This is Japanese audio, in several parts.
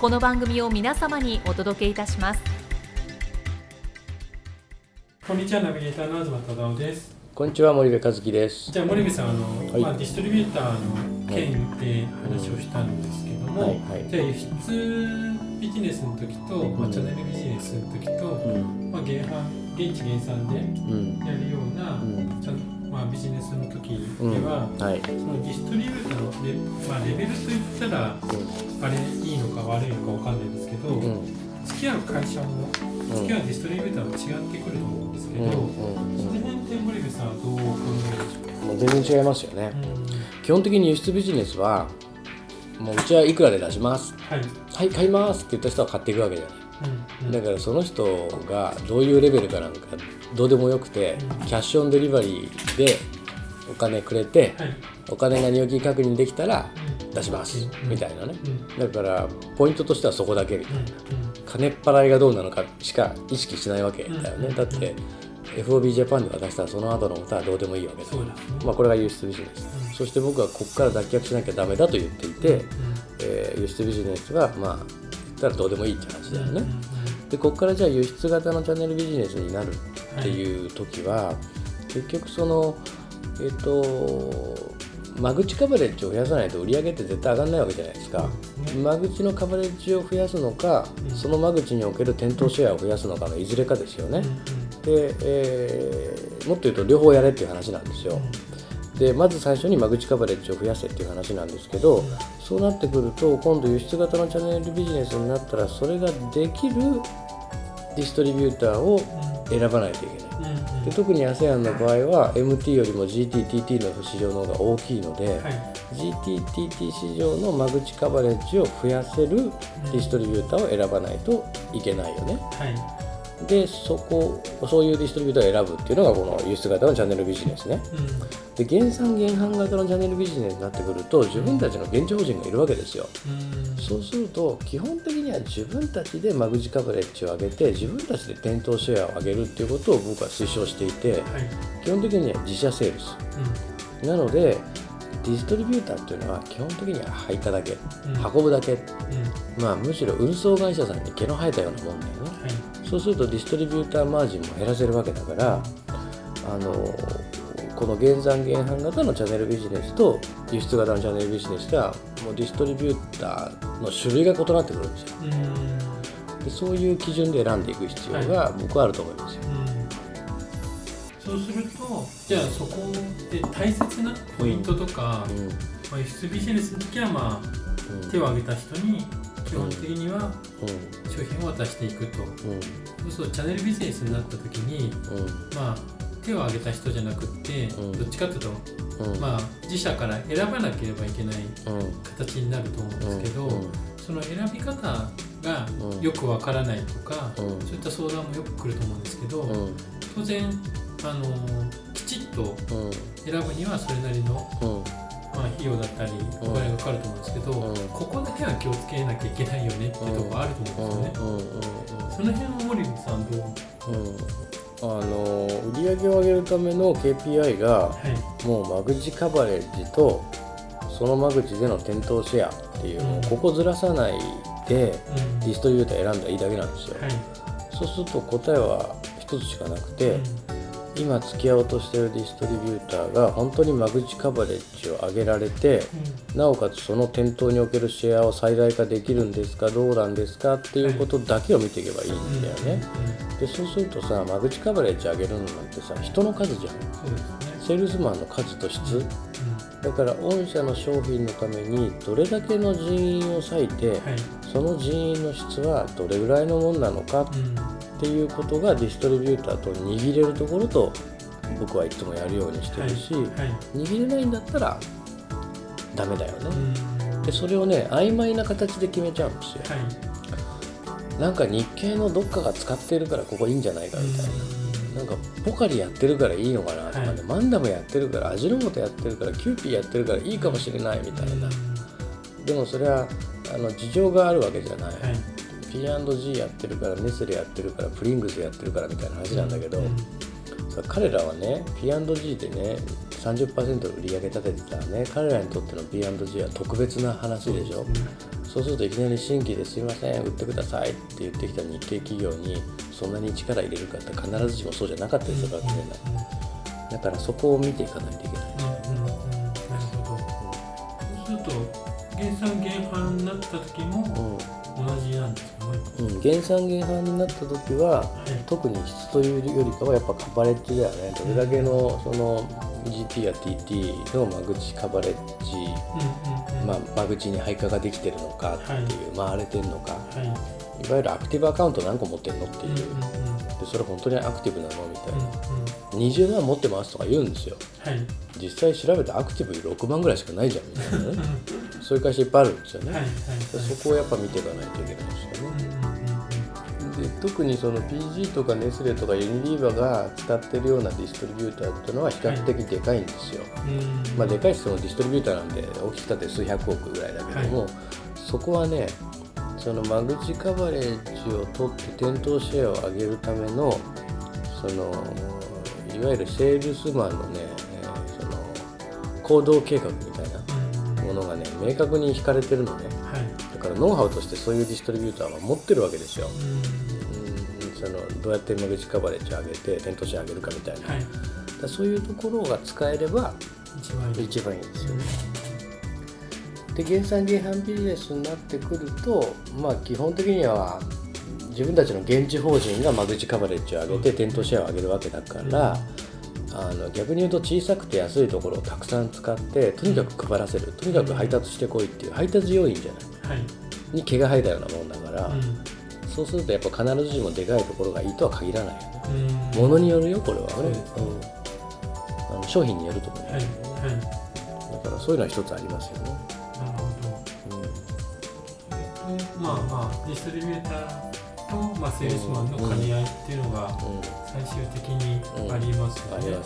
この番組を皆様にお届けいたします。こんにちはナビゲーターの東忠夫です。こんにちは森部和樹です。じゃあ森部さんあの、はい。まあ、ディストリビューターの件で話をしたんですけども、はい。はい。じゃあ輸出ビジネスの時と、まあ、チャンネルビジネスの時と、うん。まあ、原販現地原産でうん。やるような、うん。ちゃんまあ、ビジネスの時うん。では、はい。そのディストリビューターのレ,、まあ、レベルといったらあれいいのか悪いのかわかんないですけど、うん。うん付き合う会社も付き合うディストリビューターも違ってくると思うんですけど、うん。そうん。の辺って森部さんはどうお考えでしょう？かもう全然違いますよね。基本的に輸出ビジネスはもううちはいくらで出します？はい、はい買いますって言った人は買っていくわけじゃない。だからその人がどういうレベルかなんかどうでもよくてうん。キャッシュオンデリバリーでお金くれてはい。お金が入金確認できたらうん。出しますうん。みたいなね。うん。だからポイントとしてはそこだけみたいな。うん。金っ払いがどうなのかしか意識しないわけだよね、うん。だって FOB ジャパンで渡したらその後のことはどうでもいいわけだ。そうですねまあ、これが輸出ビジネス、うん。そして僕はここから脱却しなきゃダメだと言っていて、うん。えー輸出ビジネスはまあたらどうでもいいって話だよね、うんうんでここからじゃあ輸出型のチャンネルビジネスになるっていう時は、結局そのえっ、と間口カバレッジを増やさないと売り上げって絶対上がらないわけじゃないですか、うん。間口のカバレッジを増やすのか、うん。その間口における店頭シェアを増やすのかのいずれかですよね、で、えーもっと言うと両方やれっていう話なんですよ、でまず最初に間口カバレッジを増やせっていう話なんですけど、そうなってくると今度輸出型のチャンネルビジネスになったらそれができるディストリビューターを選ばないといけない。で特に ASEAN の場合は MT よりも GTTT の市場の方が大きいので、はい GTTT 市場の間口カバレッジを増やせるディストリビューターを選ばないといけないよねはいでそこそういうディストリビューターを選ぶっていうのがこの輸出型のチャンネルビジネスね。で原産原販型のチャンネルビジネスになってくると自分たちの現地法人がいるわけですよ。うん。うんそうすると基本的には自分たちで間口カバレッジを上げて自分たちで店頭シェアを上げるっていうことを僕は推奨していてはい。基本的には自社セールス。なのでディストリビューターっていうのは基本的には配下だけうんうん。運ぶだけ。うん。まあむしろ運送会社さんに毛の生えたようなもんだよね。はいそうするとディストリビューターマージンも減らせるわけだからあのこの原産原販型のチャンネルビジネスと輸出型のチャンネルビジネスではもうディストリビューターの種類が異なってくるんですよ。うん。でそういう基準で選んでいく必要が僕はあると思いますよ、そうするとじゃあそこで大切なポイントとか、うん。まあ、輸出ビジネスの時はまあうん。手を挙げた人に基本的には商品を渡していくと、うそうするとチャンネルビジネスになった時にまあ手を挙げた人じゃなくって、どっちかというと、まあ、自社から選ばなければいけない形になると思うんですけど、その選び方がよくわからないとか、そういった相談もよく来ると思うんですけど、当然あのきちっと選ぶにはそれなりの、まあ、費用だったりお金がかかると思うんですけど、うん。ここだけは気をつけなきゃいけないよねっていうところあると思うんですよね。その辺は森口さん。どううん。あの売り上げを上げるための KPI がはいもう間口カバレッジとその間口での店頭シェアっていうのうん。をここずらさないでうん。ディストリビューター選ん。だらいいだけなん。ですよ、はいそうすると答えは一つしかなくて、今付き合おうとしてるディストリビューターが本当に間口カバレッジを上げられて、なおかつその店頭におけるシェアを最大化できるんですかどうなんですかっていうことだけを見ていけばいいんだよね。でそうするとさ間口カバレッジ上げるのなんてさ人の数じゃん。ね。セールスマンの数と質、うん。だから御社の商品のためにどれだけの人員を割いて、はい。その人員の質はどれぐらいのもんなのかうんっていうことがディストリビューターと握れるところと僕はいつもやるようにしてるし、はい握れないんだったらダメだよね、うん。でそれをね曖昧な形で決めちゃうんですよ、はい。なんか日系のどっかが使ってるからここいいんじゃないかみたいな、なんかポカリやってるからいいのかなとかね、はい。マンダムやってるから味の素やってるからキューピーやってるからいいかもしれないみたいな、でもそれはあの事情があるわけじゃない、はい P&G やってるからネスレやってるからプリングスやってるからみたいな話なんだけど、うん。さ彼らはね P&G でね30%売り上げ立ててたらね彼らにとっての P&G は特別な話でしょ、そうするといきなり新規ですいません売ってくださいって言ってきた日系企業にそんなに力入れるかって必ずしもそうじゃなかったりするかもしれない。だからそこを見ていかないといけない、うん。うん。うん。なるほど。そうすると原産原販になった時も同じなんですうんうん、原産原販になった時ははい特に質というよりかはやっぱカバレッジだよね。どれだけのその GT や TT の間口カバレッジ、まあ、間口に配下ができてるのかっていう、回れてるのかはい。いわゆるアクティブアカウント何個持ってるのっていう、でそれ本当にアクティブなのみたいうんな、うん。20万持ってますとか言うんですよ。はい。実際調べてアクティブ6万ぐらいしかないじゃんみたいなねそういう会社いっぱいあるんですよね、はいはいでそこをやっぱ見ていかないといけないですよね、うんうんうんで特にその PG とかネスレとかユニリーバが使ってるようなディストリビューターっていうのは比較的でかいんですよ、うんまあ、でかい人もディストリビューターなんで大きくたって数百億ぐらいだけども、そこはねその間口カバレッジを取って店頭シェアを上げるためのそのいわゆるセールスマンのね、えーその行動計画ものがね明確に引かれてるのね。はい。だからノウハウとしてそういうディストリビューターは持ってるわけですよ、うん。うん、そのどうやって間口カバレッジを上げて店頭シェアを上げるかみたいな、はい。だそういうところが使えれば一番いい。ですよね。で原産原販ビジネスになってくるとまあ基本的には自分たちの現地法人が間口カバレッジを上げて店頭シェアを上げるわけだから、あの逆に言うと小さくて安いところをたくさん使ってとにかく配らせるとにかく配達してこいっていう配達要員じゃない。はい。に毛が生えたようなもんだから、うん。そうするとやっぱ必ずしもでかいところがいいとは限らないよね。うん。ものによるよこれは。ねそうん、あの商品によると思う、はい。はい。だからそういうのは一つありますよね。なるほど。うん。でまあまあディストリビューターと、まあ、セールスマンの兼ね合いっていうのがうん。最終的にありますよね。で、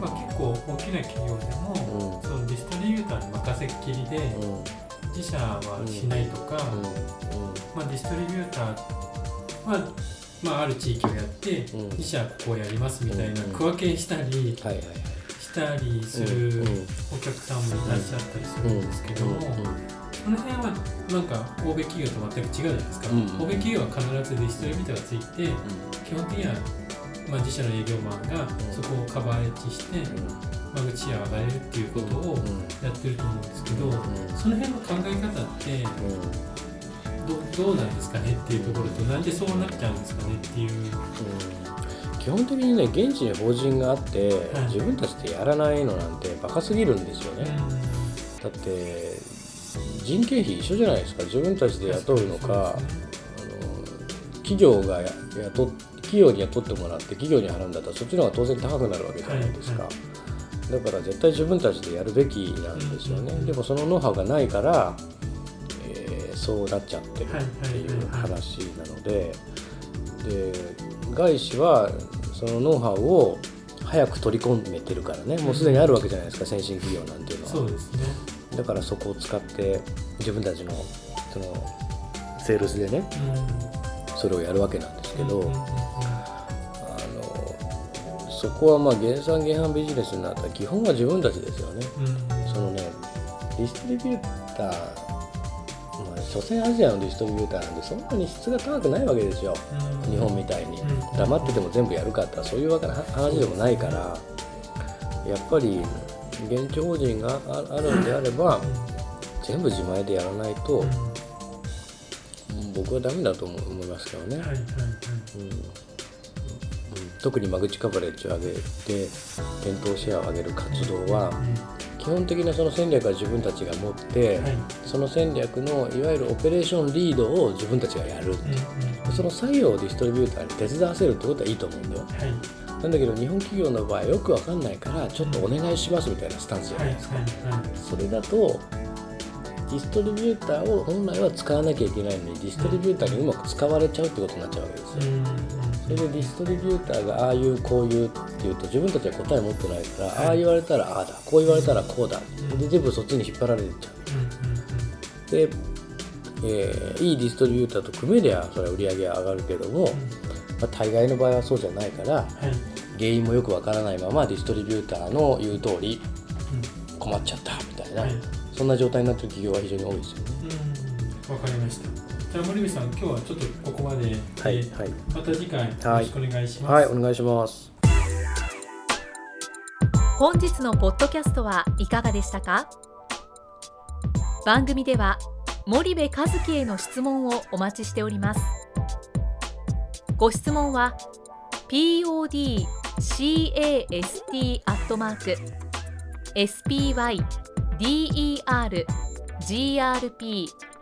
まあ、結構大きな企業でも、うん。そのディストリビューターに任せっきりで自社はしないとか、まあ、ディストリビューターは、まあ、ある地域をやって、うん。自社はここをやりますみたいなうん。区分けしたり。したりするお客さんもいらっしゃったりするんですけども、この辺はなんか欧米企業と全く違うじゃないですか、うん欧米企業は必ずディストリビターがついて基本的には、まあ、自社の営業マンがそこをカバーレッジして間口シェアを上がれるっていうことをやってると思うんですけど、その辺の考え方ってどどうなんですかねっていうところとなんでそうなっちゃうんですかねっていう。基本的にね現地に法人があって、はい。自分たちでやらないのなんてバカすぎるんですよね、だって人件費一緒じゃないですか。自分たちで雇うのか、あの企業がや雇っ企業に雇ってもらって企業に払うんだったらそっちの方が当然高くなるわけじゃないですか、はいだから絶対自分たちでやるべきなんですよね、うん。でもそのノウハウがないから、えーそうなっちゃってるっていう話なのでで外資はそのノウハウを早く取り込めてるからね。もうすでにあるわけじゃないですか先進企業なんていうのは。そうですね。だからそこを使って自分たちのそのセールスでねそれをやるわけなんですけど、うんうんうんあのそこはまあ原産原販ビジネスになったら基本は自分たちですよね。うんそのねディストリビューター、まあ、所詮アジアのディストリビューターなんでそんなに質が高くないわけですよ、日本みたいに、黙ってても全部やるかってそういうわけな話でもないからやっぱり現地法人があるんであれば、全部自前でやらないと、僕はダメだと思いますけどね。特に間口カバレッジを上げて店頭シェアを上げる活動は、基本的なその戦略は自分たちが持って、はい、その戦略のいわゆるオペレーションリードを自分たちがやる、う。ん、その作業をディストリビューターに手伝わせるってことはいいと思うんだよ、はい、なんだけど日本企業の場合よく分かんないからちょっとお願いしますみたいなスタンスじゃないですか、それだとディストリビューターを本来は使わなきゃいけないのにディストリビューターにうまく使われちゃうってことになっちゃうわけですよ、それでディストリビューターがああいうこういうって言うと自分たちは答え持ってないから、はい、ああ言われたらああだこう言われたらこうだ、で全部そっちに引っ張られてっちゃう、で、えー、いいディストリビューターと組めりゃそれは売り上げは上がるけども、まあ、大概の場合はそうじゃないから、はい、原因もよくわからないままディストリビューターの言う通り困っちゃったみたいな、はい。そんな状態になってる企業は非常に多いですよね。わかりました。じゃあ森部さん、今日はちょっとここまで、はいはい、また次回よろしくお願いします。はい、はい、お願いします。本日のポッドキャストはいかがでしたか？番組では森部和樹への質問をお待ちしておりますご質問は podcast アットマーク spy